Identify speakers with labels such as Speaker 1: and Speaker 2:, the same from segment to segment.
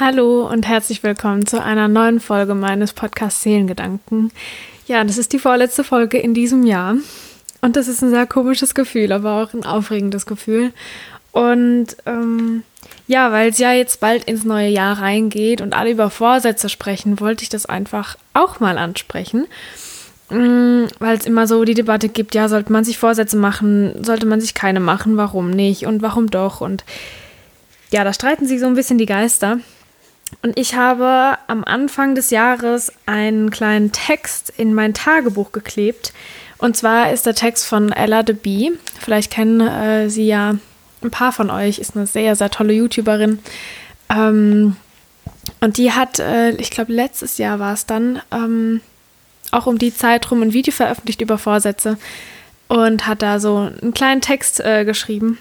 Speaker 1: Hallo und herzlich willkommen zu einer neuen Folge meines Podcasts Seelengedanken. Ja, das ist die vorletzte Folge in diesem Jahr und das ist ein sehr komisches Gefühl, aber auch ein aufregendes Gefühl. Und ähm, ja, weil es ja jetzt bald ins neue Jahr reingeht und alle über Vorsätze sprechen, wollte ich das einfach auch mal ansprechen. Mm, weil es immer so die Debatte gibt, ja, sollte man sich Vorsätze machen, sollte man sich keine machen, warum nicht und warum doch und ja, da streiten sich so ein bisschen die Geister. Und ich habe am Anfang des Jahres einen kleinen Text in mein Tagebuch geklebt. Und zwar ist der Text von Ella de Bee. Vielleicht kennen äh, sie ja ein paar von euch. Ist eine sehr, sehr tolle YouTuberin. Ähm, und die hat, äh, ich glaube, letztes Jahr war es dann, ähm, auch um die Zeit rum ein Video veröffentlicht über Vorsätze und hat da so einen kleinen Text äh, geschrieben.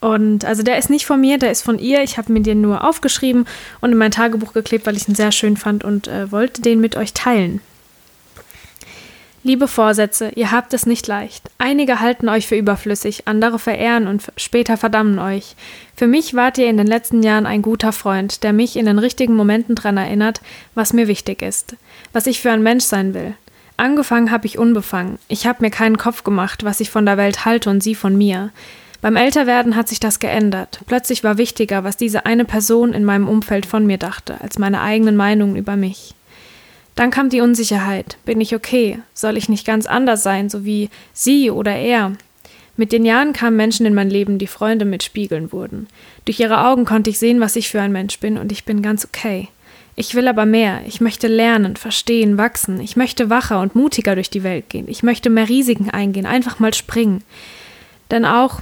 Speaker 1: Und also der ist nicht von mir, der ist von ihr. Ich habe mir den nur aufgeschrieben und in mein Tagebuch geklebt, weil ich ihn sehr schön fand und äh, wollte den mit euch teilen. Liebe Vorsätze, ihr habt es nicht leicht. Einige halten euch für überflüssig, andere verehren und später verdammen euch. Für mich wart ihr in den letzten Jahren ein guter Freund, der mich in den richtigen Momenten daran erinnert, was mir wichtig ist, was ich für ein Mensch sein will. Angefangen habe ich unbefangen. Ich habe mir keinen Kopf gemacht, was ich von der Welt halte und sie von mir. Beim Älterwerden hat sich das geändert. Plötzlich war wichtiger, was diese eine Person in meinem Umfeld von mir dachte, als meine eigenen Meinungen über mich. Dann kam die Unsicherheit. Bin ich okay? Soll ich nicht ganz anders sein, so wie sie oder er? Mit den Jahren kamen Menschen in mein Leben, die Freunde mit Spiegeln wurden. Durch ihre Augen konnte ich sehen, was ich für ein Mensch bin, und ich bin ganz okay. Ich will aber mehr. Ich möchte lernen, verstehen, wachsen. Ich möchte wacher und mutiger durch die Welt gehen. Ich möchte mehr Risiken eingehen, einfach mal springen. Denn auch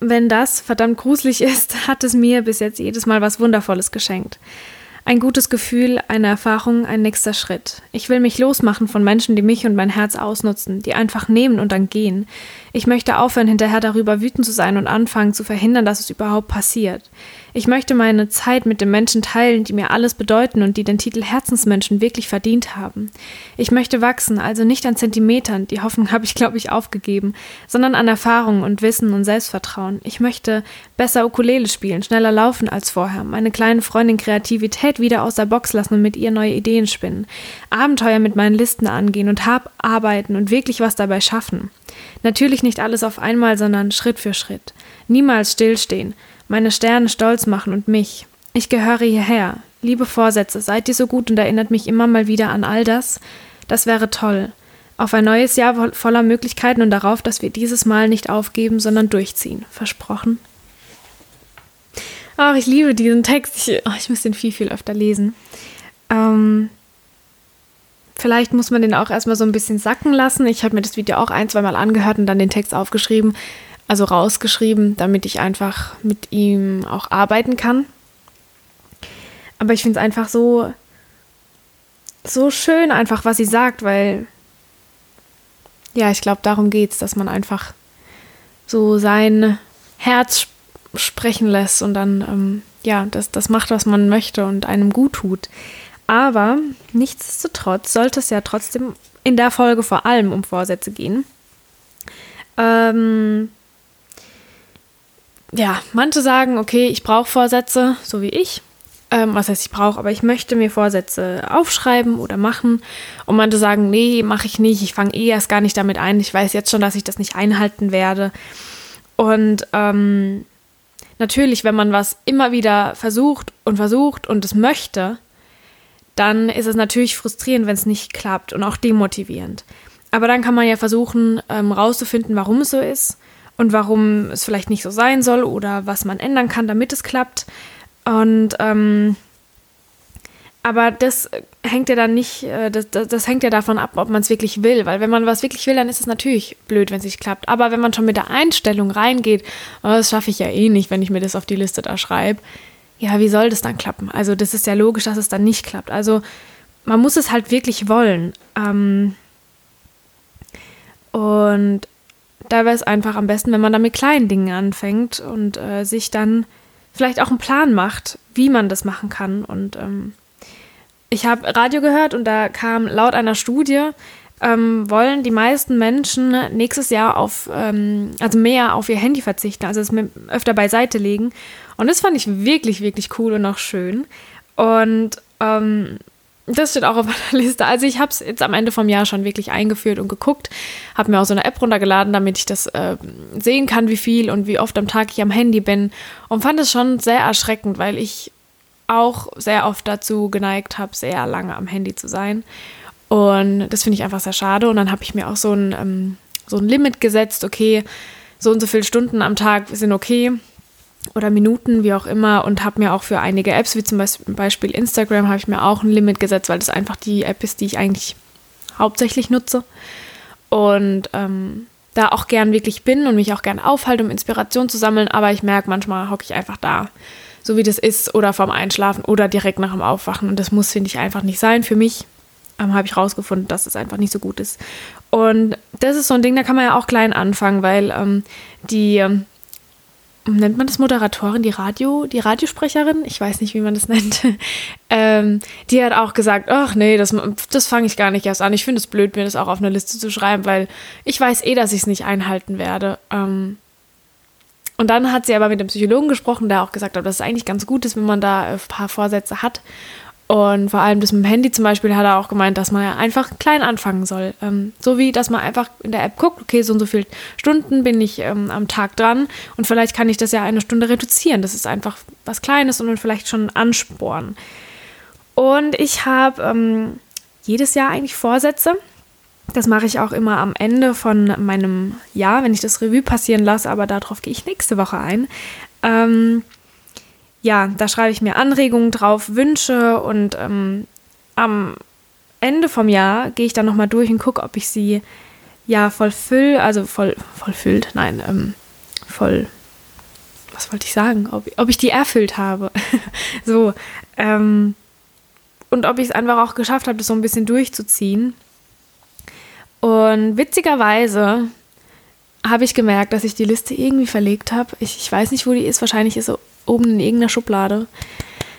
Speaker 1: wenn das verdammt gruselig ist, hat es mir bis jetzt jedes Mal was Wundervolles geschenkt. Ein gutes Gefühl, eine Erfahrung, ein nächster Schritt. Ich will mich losmachen von Menschen, die mich und mein Herz ausnutzen, die einfach nehmen und dann gehen. Ich möchte aufhören, hinterher darüber wütend zu sein und anfangen zu verhindern, dass es überhaupt passiert. Ich möchte meine Zeit mit den Menschen teilen, die mir alles bedeuten und die den Titel Herzensmenschen wirklich verdient haben. Ich möchte wachsen, also nicht an Zentimetern, die Hoffnung habe ich, glaube ich, aufgegeben, sondern an Erfahrung und Wissen und Selbstvertrauen. Ich möchte besser Ukulele spielen, schneller laufen als vorher, meine kleine Freundin Kreativität wieder aus der Box lassen und mit ihr neue Ideen spinnen, Abenteuer mit meinen Listen angehen und hab arbeiten und wirklich was dabei schaffen. Natürlich nicht alles auf einmal, sondern Schritt für Schritt. Niemals stillstehen, meine Sterne stolz machen und mich. Ich gehöre hierher. Liebe Vorsätze, seid ihr so gut und erinnert mich immer mal wieder an all das? Das wäre toll. Auf ein neues Jahr voller Möglichkeiten und darauf, dass wir dieses Mal nicht aufgeben, sondern durchziehen. Versprochen? Ach, ich liebe diesen Text. Ich, oh, ich muss den viel, viel öfter lesen. Ähm, vielleicht muss man den auch erstmal so ein bisschen sacken lassen. Ich habe mir das Video auch ein, zweimal angehört und dann den Text aufgeschrieben also rausgeschrieben, damit ich einfach mit ihm auch arbeiten kann. Aber ich finde es einfach so, so schön, einfach was sie sagt, weil, ja, ich glaube, darum geht es, dass man einfach so sein Herz sprechen lässt und dann, ähm, ja, das, das macht, was man möchte und einem gut tut. Aber nichtsdestotrotz sollte es ja trotzdem in der Folge vor allem um Vorsätze gehen. Ähm, ja, manche sagen, okay, ich brauche Vorsätze, so wie ich. Ähm, was heißt, ich brauche, aber ich möchte mir Vorsätze aufschreiben oder machen. Und manche sagen, nee, mache ich nicht. Ich fange eh erst gar nicht damit ein. Ich weiß jetzt schon, dass ich das nicht einhalten werde. Und ähm, natürlich, wenn man was immer wieder versucht und versucht und es möchte, dann ist es natürlich frustrierend, wenn es nicht klappt und auch demotivierend. Aber dann kann man ja versuchen, ähm, rauszufinden, warum es so ist und warum es vielleicht nicht so sein soll oder was man ändern kann, damit es klappt. Und ähm, aber das hängt ja dann nicht, äh, das, das, das hängt ja davon ab, ob man es wirklich will. Weil wenn man was wirklich will, dann ist es natürlich blöd, wenn es nicht klappt. Aber wenn man schon mit der Einstellung reingeht, oh, das schaffe ich ja eh nicht, wenn ich mir das auf die Liste da schreibe, ja, wie soll das dann klappen? Also das ist ja logisch, dass es dann nicht klappt. Also man muss es halt wirklich wollen. Ähm, und da wäre es einfach am besten, wenn man da mit kleinen Dingen anfängt und äh, sich dann vielleicht auch einen Plan macht, wie man das machen kann. Und ähm, ich habe Radio gehört und da kam laut einer Studie ähm, wollen die meisten Menschen nächstes Jahr auf, ähm, also mehr auf ihr Handy verzichten, also es öfter beiseite legen. Und das fand ich wirklich, wirklich cool und auch schön. Und ähm, das steht auch auf meiner Liste. Also ich habe es jetzt am Ende vom Jahr schon wirklich eingeführt und geguckt, habe mir auch so eine App runtergeladen, damit ich das äh, sehen kann, wie viel und wie oft am Tag ich am Handy bin. Und fand es schon sehr erschreckend, weil ich auch sehr oft dazu geneigt habe, sehr lange am Handy zu sein. Und das finde ich einfach sehr schade. Und dann habe ich mir auch so ein, ähm, so ein Limit gesetzt, okay, so und so viele Stunden am Tag sind okay oder Minuten, wie auch immer, und habe mir auch für einige Apps, wie zum Beispiel Instagram, habe ich mir auch ein Limit gesetzt, weil das einfach die App ist, die ich eigentlich hauptsächlich nutze. Und ähm, da auch gern wirklich bin und mich auch gern aufhalte, um Inspiration zu sammeln, aber ich merke, manchmal hocke ich einfach da, so wie das ist, oder vorm Einschlafen oder direkt nach dem Aufwachen. Und das muss, finde ich, einfach nicht sein. Für mich ähm, habe ich rausgefunden, dass es einfach nicht so gut ist. Und das ist so ein Ding, da kann man ja auch klein anfangen, weil ähm, die ähm, nennt man das Moderatorin, die Radio, die Radiosprecherin, ich weiß nicht, wie man das nennt, ähm, die hat auch gesagt, ach nee, das, das fange ich gar nicht erst an. Ich finde es blöd, mir das auch auf eine Liste zu schreiben, weil ich weiß eh, dass ich es nicht einhalten werde. Ähm, und dann hat sie aber mit dem Psychologen gesprochen, der auch gesagt hat, dass es eigentlich ganz gut ist, wenn man da ein paar Vorsätze hat. Und vor allem das mit dem Handy zum Beispiel hat er auch gemeint, dass man ja einfach klein anfangen soll. Ähm, so wie, dass man einfach in der App guckt, okay, so und so viele Stunden bin ich ähm, am Tag dran und vielleicht kann ich das ja eine Stunde reduzieren. Das ist einfach was Kleines und vielleicht schon ansporen. Und ich habe ähm, jedes Jahr eigentlich Vorsätze. Das mache ich auch immer am Ende von meinem Jahr, wenn ich das Revue passieren lasse, aber darauf gehe ich nächste Woche ein. Ähm, ja, da schreibe ich mir Anregungen drauf, Wünsche und ähm, am Ende vom Jahr gehe ich dann nochmal durch und gucke, ob ich sie ja vollfüll, also voll, vollfüllt, nein, ähm, voll, was wollte ich sagen, ob, ob ich die erfüllt habe. so, ähm, und ob ich es einfach auch geschafft habe, das so ein bisschen durchzuziehen. Und witzigerweise habe ich gemerkt, dass ich die Liste irgendwie verlegt habe. Ich, ich weiß nicht, wo die ist. Wahrscheinlich ist sie oben in irgendeiner Schublade.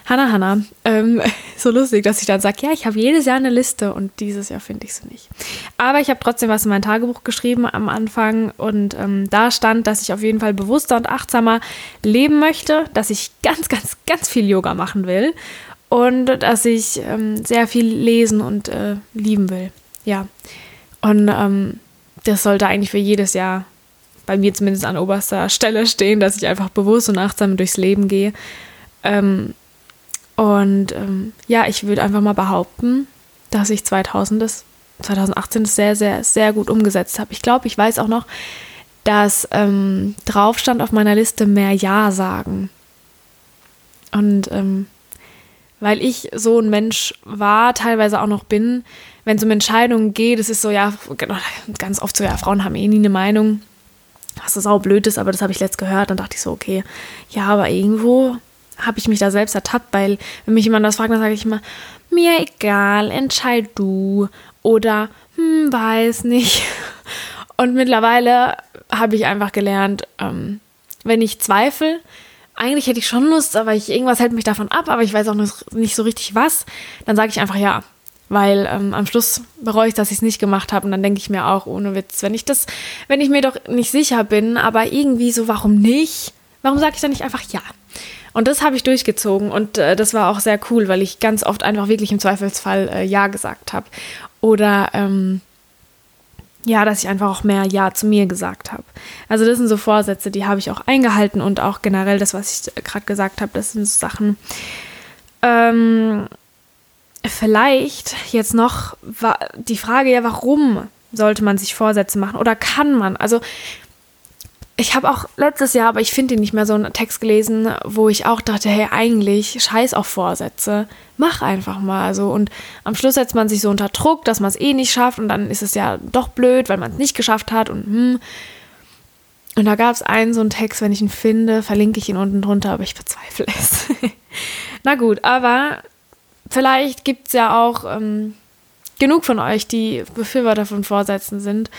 Speaker 1: Hanna, Hanna, ähm, so lustig, dass ich dann sage, ja, ich habe jedes Jahr eine Liste und dieses Jahr finde ich sie nicht. Aber ich habe trotzdem was in mein Tagebuch geschrieben am Anfang und ähm, da stand, dass ich auf jeden Fall bewusster und achtsamer leben möchte, dass ich ganz, ganz, ganz viel Yoga machen will und dass ich ähm, sehr viel lesen und äh, lieben will. Ja, und ähm, das sollte eigentlich für jedes Jahr bei mir zumindest an oberster Stelle stehen, dass ich einfach bewusst und achtsam durchs Leben gehe. Ähm, und ähm, ja, ich würde einfach mal behaupten, dass ich 2000 das, 2018 das sehr, sehr, sehr gut umgesetzt habe. Ich glaube, ich weiß auch noch, dass ähm, drauf stand auf meiner Liste mehr Ja sagen. Und ähm, weil ich so ein Mensch war, teilweise auch noch bin, wenn es um Entscheidungen geht, es ist so, ja, genau, ganz oft so, ja, Frauen haben eh nie eine Meinung was so sau blöd ist, aber das habe ich letzt gehört. Dann dachte ich so, okay, ja, aber irgendwo habe ich mich da selbst ertappt, weil wenn mich jemand das fragt, dann sage ich immer, mir egal, entscheid du oder hm, weiß nicht. Und mittlerweile habe ich einfach gelernt, ähm, wenn ich zweifle, eigentlich hätte ich schon Lust, aber ich, irgendwas hält mich davon ab, aber ich weiß auch nicht so richtig was, dann sage ich einfach ja weil ähm, am Schluss bereue ich, dass ich es nicht gemacht habe und dann denke ich mir auch ohne Witz, wenn ich das, wenn ich mir doch nicht sicher bin, aber irgendwie so, warum nicht? Warum sage ich dann nicht einfach ja? Und das habe ich durchgezogen und äh, das war auch sehr cool, weil ich ganz oft einfach wirklich im Zweifelsfall äh, ja gesagt habe oder ähm, ja, dass ich einfach auch mehr Ja zu mir gesagt habe. Also das sind so Vorsätze, die habe ich auch eingehalten und auch generell das, was ich gerade gesagt habe, das sind so Sachen, ähm, vielleicht jetzt noch die Frage, ja, warum sollte man sich Vorsätze machen oder kann man? Also ich habe auch letztes Jahr, aber ich finde nicht mehr so einen Text gelesen, wo ich auch dachte, hey, eigentlich scheiß auf Vorsätze. Mach einfach mal so. Und am Schluss setzt man sich so unter Druck, dass man es eh nicht schafft und dann ist es ja doch blöd, weil man es nicht geschafft hat und hm. Und da gab es einen so einen Text, wenn ich ihn finde, verlinke ich ihn unten drunter, aber ich bezweifle es. Na gut, aber vielleicht gibt es ja auch ähm, genug von euch, die Befürworter von Vorsätzen sind.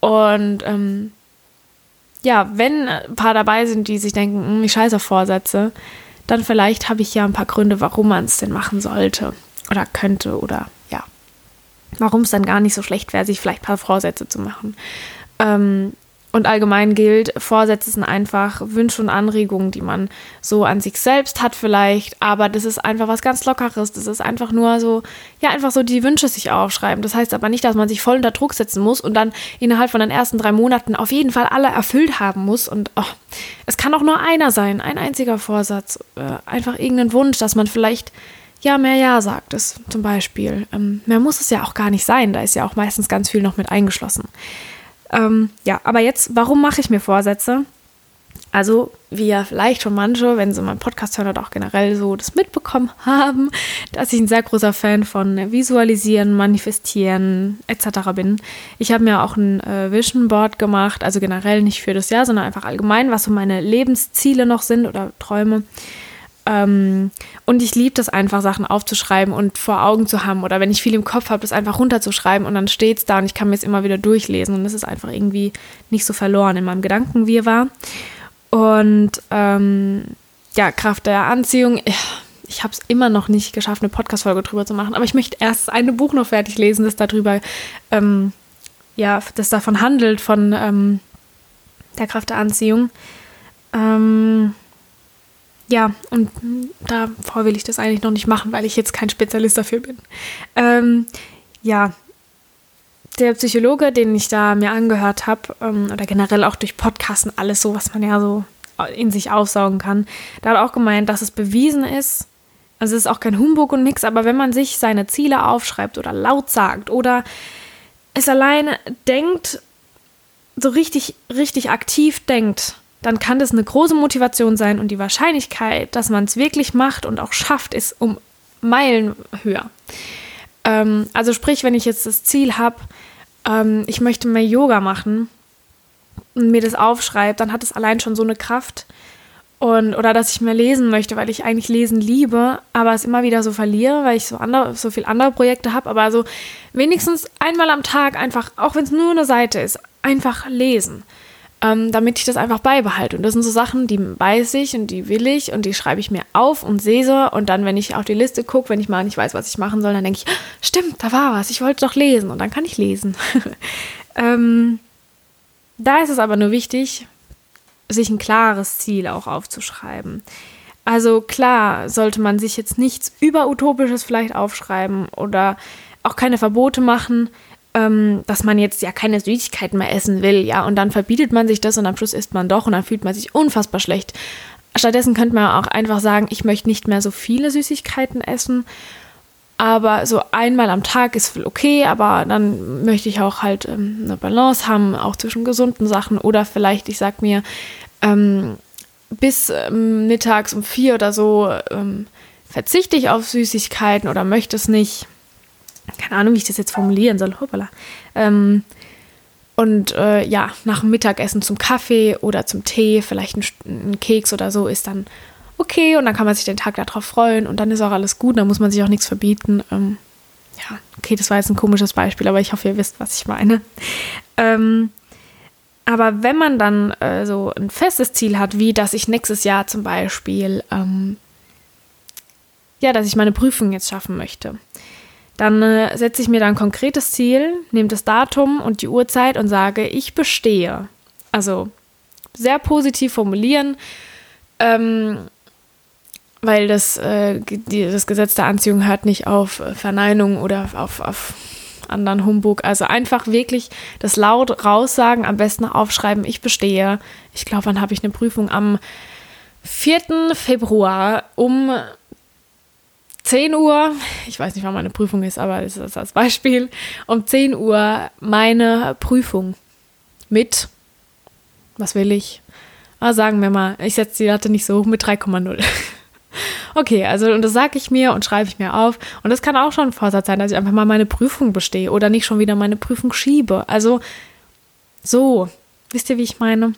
Speaker 1: Und ähm, ja, wenn ein paar dabei sind, die sich denken, hm, ich scheiße auf Vorsätze, dann vielleicht habe ich ja ein paar Gründe, warum man es denn machen sollte oder könnte oder ja. warum es dann gar nicht so schlecht wäre, sich vielleicht ein paar Vorsätze zu machen. Ähm, und allgemein gilt, Vorsätze sind einfach Wünsche und Anregungen, die man so an sich selbst hat vielleicht, aber das ist einfach was ganz Lockeres. Das ist einfach nur so, ja, einfach so die Wünsche sich aufschreiben. Das heißt aber nicht, dass man sich voll unter Druck setzen muss und dann innerhalb von den ersten drei Monaten auf jeden Fall alle erfüllt haben muss. Und oh, es kann auch nur einer sein, ein einziger Vorsatz. Äh, einfach irgendein Wunsch, dass man vielleicht ja mehr Ja sagt, ist zum Beispiel. Ähm, mehr muss es ja auch gar nicht sein. Da ist ja auch meistens ganz viel noch mit eingeschlossen. Ähm, ja, aber jetzt, warum mache ich mir Vorsätze? Also, wie ja vielleicht schon manche, wenn sie meinen Podcast hören oder auch generell so das mitbekommen haben, dass ich ein sehr großer Fan von Visualisieren, Manifestieren etc. bin. Ich habe mir auch ein äh, Vision Board gemacht, also generell nicht für das Jahr, sondern einfach allgemein, was so meine Lebensziele noch sind oder Träume. Ähm, und ich liebe das einfach, Sachen aufzuschreiben und vor Augen zu haben. Oder wenn ich viel im Kopf habe, das einfach runterzuschreiben und dann steht es da und ich kann mir es immer wieder durchlesen. Und es ist einfach irgendwie nicht so verloren in meinem Gedanken, wie er war. Und ähm, ja, Kraft der Anziehung. Ja, ich habe es immer noch nicht geschafft, eine Podcast-Folge drüber zu machen. Aber ich möchte erst eine Buch noch fertig lesen, das darüber, ähm, ja, das davon handelt, von ähm, der Kraft der Anziehung. Ähm, ja, und davor will ich das eigentlich noch nicht machen, weil ich jetzt kein Spezialist dafür bin. Ähm, ja, der Psychologe, den ich da mir angehört habe, ähm, oder generell auch durch Podcasten, alles so, was man ja so in sich aufsaugen kann, da hat auch gemeint, dass es bewiesen ist, also es ist auch kein Humbug und nix, aber wenn man sich seine Ziele aufschreibt oder laut sagt oder es alleine denkt, so richtig, richtig aktiv denkt, dann kann das eine große Motivation sein und die Wahrscheinlichkeit, dass man es wirklich macht und auch schafft, ist um Meilen höher. Ähm, also sprich, wenn ich jetzt das Ziel habe, ähm, ich möchte mehr Yoga machen und mir das aufschreibe, dann hat es allein schon so eine Kraft. Und, oder dass ich mehr lesen möchte, weil ich eigentlich lesen liebe, aber es immer wieder so verliere, weil ich so, andere, so viele andere Projekte habe. Aber so wenigstens einmal am Tag einfach, auch wenn es nur eine Seite ist, einfach lesen ähm, damit ich das einfach beibehalte. Und das sind so Sachen, die weiß ich und die will ich und die schreibe ich mir auf und sehe sie. Und dann, wenn ich auf die Liste gucke, wenn ich mal nicht weiß, was ich machen soll, dann denke ich, stimmt, da war was, ich wollte doch lesen und dann kann ich lesen. ähm, da ist es aber nur wichtig, sich ein klares Ziel auch aufzuschreiben. Also klar, sollte man sich jetzt nichts überutopisches vielleicht aufschreiben oder auch keine Verbote machen, ähm, dass man jetzt ja keine Süßigkeiten mehr essen will, ja, und dann verbietet man sich das und am Schluss isst man doch und dann fühlt man sich unfassbar schlecht. Stattdessen könnte man auch einfach sagen, ich möchte nicht mehr so viele Süßigkeiten essen, aber so einmal am Tag ist okay, aber dann möchte ich auch halt ähm, eine Balance haben, auch zwischen gesunden Sachen oder vielleicht, ich sag mir, ähm, bis ähm, mittags um vier oder so ähm, verzichte ich auf Süßigkeiten oder möchte es nicht keine Ahnung, wie ich das jetzt formulieren soll, hoppala. Ähm, und äh, ja, nach dem Mittagessen zum Kaffee oder zum Tee, vielleicht ein, ein, Keks oder so, ist dann okay und dann kann man sich den Tag darauf freuen und dann ist auch alles gut, dann muss man sich auch nichts verbieten. Ähm, ja, okay, das war jetzt ein komisches Beispiel, aber ich hoffe, ihr wisst, was ich meine. Ähm, aber wenn man dann äh, so ein festes Ziel hat, wie dass ich nächstes Jahr zum Beispiel, ähm, ja, dass ich meine Prüfung jetzt schaffen möchte, dann äh, setze ich mir dann ein konkretes Ziel, nehme das Datum und die Uhrzeit und sage, ich bestehe. Also sehr positiv formulieren, ähm, weil das, äh, die, das Gesetz der Anziehung hört nicht auf Verneinung oder auf, auf anderen Humbug. Also einfach wirklich das laut raussagen, am besten aufschreiben, ich bestehe. Ich glaube, wann habe ich eine Prüfung? Am 4. Februar um 10 Uhr, ich weiß nicht, wann meine Prüfung ist, aber das ist als Beispiel, um 10 Uhr meine Prüfung mit, was will ich? Ah, sagen wir mal, ich setze die Latte nicht so hoch mit 3,0. okay, also und das sage ich mir und schreibe ich mir auf. Und das kann auch schon ein Vorsatz sein, dass ich einfach mal meine Prüfung bestehe oder nicht schon wieder meine Prüfung schiebe. Also so, wisst ihr, wie ich meine?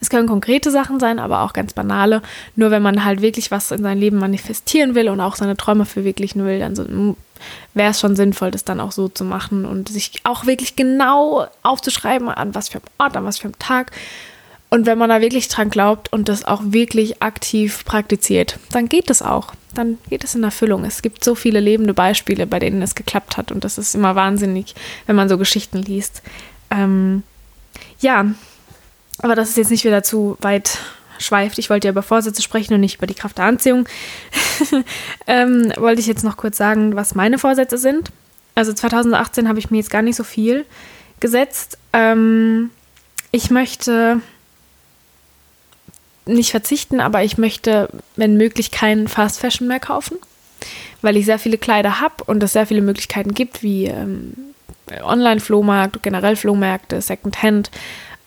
Speaker 1: Es können konkrete Sachen sein, aber auch ganz banale. Nur wenn man halt wirklich was in sein Leben manifestieren will und auch seine Träume verwirklichen will, dann so, hm, wäre es schon sinnvoll, das dann auch so zu machen und sich auch wirklich genau aufzuschreiben, an was für einem Ort, an was für einem Tag Und wenn man da wirklich dran glaubt und das auch wirklich aktiv praktiziert, dann geht es auch. Dann geht es in Erfüllung. Es gibt so viele lebende Beispiele, bei denen es geklappt hat. Und das ist immer wahnsinnig, wenn man so Geschichten liest. Ähm, ja, aber das ist jetzt nicht wieder zu weit schweift. Ich wollte ja über Vorsätze sprechen und nicht über die Kraft der Anziehung. ähm, wollte ich jetzt noch kurz sagen, was meine Vorsätze sind. Also 2018 habe ich mir jetzt gar nicht so viel gesetzt. Ähm, ich möchte nicht verzichten, aber ich möchte, wenn möglich, keinen Fast Fashion mehr kaufen, weil ich sehr viele Kleider habe und es sehr viele Möglichkeiten gibt, wie ähm, Online-Flohmarkt, generell Flohmärkte, Secondhand,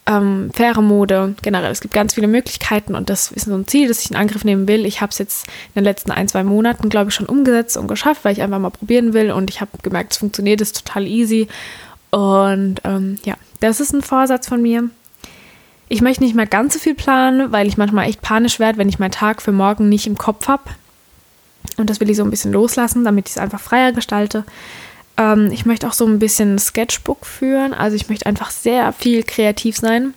Speaker 1: ähm, faire Mode, generell. Es gibt ganz viele Möglichkeiten und das ist so ein Ziel, das ich in Angriff nehmen will. Ich habe es jetzt in den letzten ein, zwei Monaten, glaube ich, schon umgesetzt und geschafft, weil ich einfach mal probieren will und ich habe gemerkt, es funktioniert, es ist total easy. Und ähm, ja, das ist ein Vorsatz von mir. Ich möchte nicht mehr ganz so viel planen, weil ich manchmal echt panisch werde, wenn ich meinen Tag für morgen nicht im Kopf habe. Und das will ich so ein bisschen loslassen, damit ich es einfach freier gestalte. Ähm, ich möchte auch so ein bisschen Sketchbook führen. Also ich möchte einfach sehr viel kreativ sein,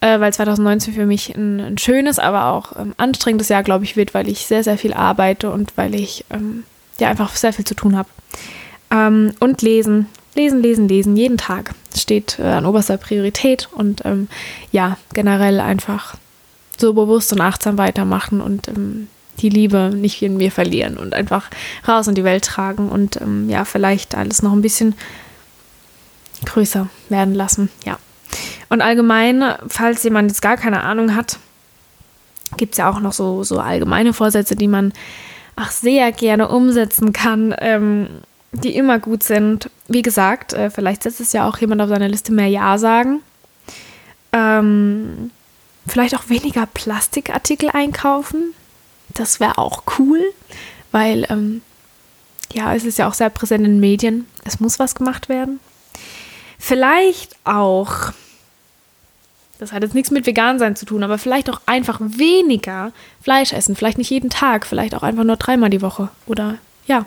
Speaker 1: äh, weil 2019 für mich ein, ein schönes, aber auch ähm, anstrengendes Jahr, glaube ich, wird, weil ich sehr, sehr viel arbeite und weil ich ähm, ja einfach sehr viel zu tun habe. Ähm, und lesen. Lesen, lesen, lesen, jeden Tag. Steht äh, an oberster Priorität und ähm, ja, generell einfach so bewusst und achtsam weitermachen und ähm, die Liebe nicht in mir verlieren und einfach raus in die Welt tragen und ähm, ja, vielleicht alles noch ein bisschen größer werden lassen. Ja. Und allgemein, falls jemand jetzt gar keine Ahnung hat, gibt es ja auch noch so, so allgemeine Vorsätze, die man auch sehr gerne umsetzen kann, ähm, die immer gut sind. Wie gesagt, äh, vielleicht setzt es ja auch jemand auf seiner Liste mehr Ja sagen. Ähm, vielleicht auch weniger Plastikartikel einkaufen. Das wäre auch cool, weil ähm, ja, es ist ja auch sehr präsent in Medien. Es muss was gemacht werden. Vielleicht auch, das hat jetzt nichts mit vegan sein zu tun, aber vielleicht auch einfach weniger Fleisch essen. Vielleicht nicht jeden Tag, vielleicht auch einfach nur dreimal die Woche. Oder ja.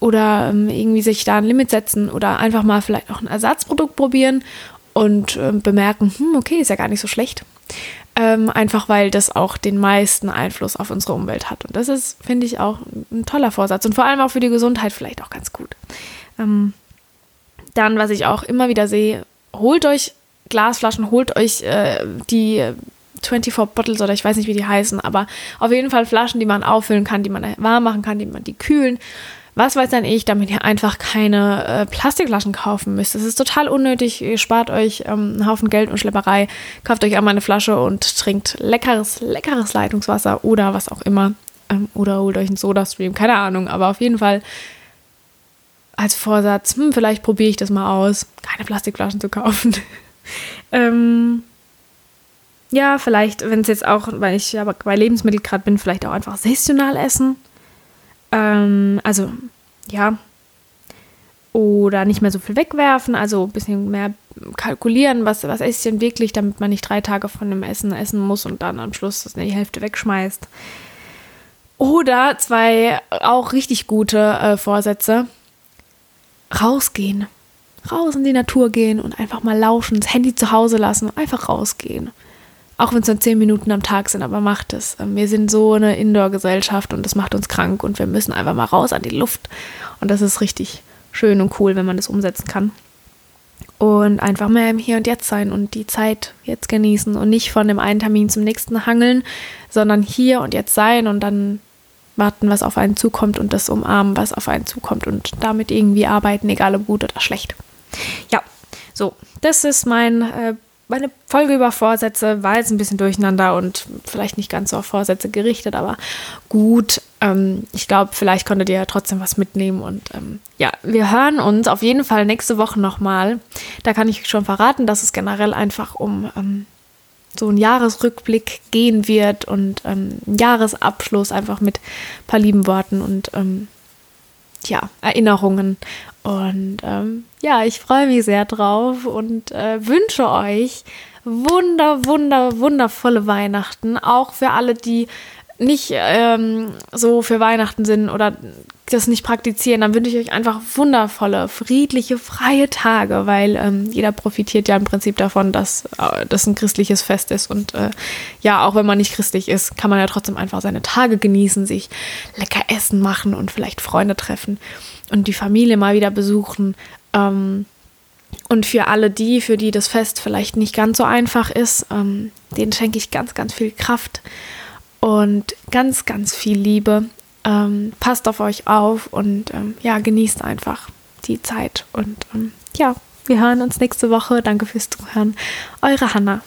Speaker 1: Oder ähm, irgendwie sich da ein Limit setzen oder einfach mal vielleicht auch ein Ersatzprodukt probieren und äh, bemerken, hm, okay, ist ja gar nicht so schlecht. Ähm, einfach weil das auch den meisten Einfluss auf unsere Umwelt hat. Und das ist, finde ich, auch ein toller Vorsatz und vor allem auch für die Gesundheit vielleicht auch ganz gut. Ähm, dann, was ich auch immer wieder sehe, holt euch Glasflaschen, holt euch äh, die 24 Bottles oder ich weiß nicht, wie die heißen, aber auf jeden Fall Flaschen, die man auffüllen kann, die man warm machen kann, die man die kühlen was weiß denn ich, damit ihr einfach keine äh, Plastikflaschen kaufen müsst. Das ist total unnötig. Ihr spart euch ähm, einen Haufen Geld und Schlepperei. Kauft euch einmal eine Flasche und trinkt leckeres, leckeres Leitungswasser oder was auch immer. Ähm, oder holt euch einen Soda-Stream, keine Ahnung. Aber auf jeden Fall als Vorsatz, hm, vielleicht probiere ich das mal aus, keine Plastikflaschen zu kaufen. ähm, ja, vielleicht, wenn es jetzt auch, weil ich ja bei Lebensmitteln gerade bin, vielleicht auch einfach saisonal essen. Ähm, also, ja. Oder nicht mehr so viel wegwerfen, also ein bisschen mehr kalkulieren, was, was esse ich denn wirklich, damit man nicht drei Tage von dem Essen essen muss und dann am Schluss das die Hälfte wegschmeißt. Oder zwei auch richtig gute äh, Vorsätze. Rausgehen. Raus in die Natur gehen und einfach mal laufen, das Handy zu Hause lassen, einfach rausgehen. Auch wenn es nur zehn Minuten am Tag sind, aber macht es. Ähm, wir sind so eine Indoor-Gesellschaft und das macht uns krank und wir müssen einfach mal raus an die Luft. Und das ist richtig schön und cool, wenn man das umsetzen kann. Und einfach mehr im Hier und Jetzt sein und die Zeit jetzt genießen und nicht von dem einen Termin zum nächsten hangeln, sondern hier und jetzt sein und dann warten, was auf einen zukommt und das umarmen, was auf einen zukommt und damit irgendwie arbeiten, egal ob gut oder schlecht. Ja, so, das ist mein äh, meine Folge über Vorsätze war jetzt ein bisschen durcheinander und vielleicht nicht ganz so auf Vorsätze gerichtet, aber gut. Ähm, ich glaube, vielleicht konntet ihr ja trotzdem was mitnehmen. Und ähm, ja, wir hören uns auf jeden Fall nächste Woche nochmal. Da kann ich schon verraten, dass es generell einfach um ähm, so einen Jahresrückblick gehen wird und ähm, einen Jahresabschluss einfach mit ein paar lieben Worten und ähm, ja, Erinnerungen. Und ähm, ja, ich freue mich sehr drauf und äh, wünsche euch wunder, wunder, wundervolle Weihnachten. Auch für alle, die nicht ähm, so für Weihnachten sind oder das nicht praktizieren, dann wünsche ich euch einfach wundervolle, friedliche, freie Tage, weil ähm, jeder profitiert ja im Prinzip davon, dass äh, das ein christliches Fest ist. Und äh, ja, auch wenn man nicht christlich ist, kann man ja trotzdem einfach seine Tage genießen, sich lecker Essen machen und vielleicht Freunde treffen und die Familie mal wieder besuchen. Ähm, und für alle die, für die das Fest vielleicht nicht ganz so einfach ist, ähm, denen schenke ich ganz, ganz viel Kraft und ganz, ganz viel Liebe ähm, passt auf euch auf und ähm, ja, genießt einfach die Zeit. Und ähm, ja, wir hören uns nächste Woche. Danke fürs Zuhören. Eure Hanna.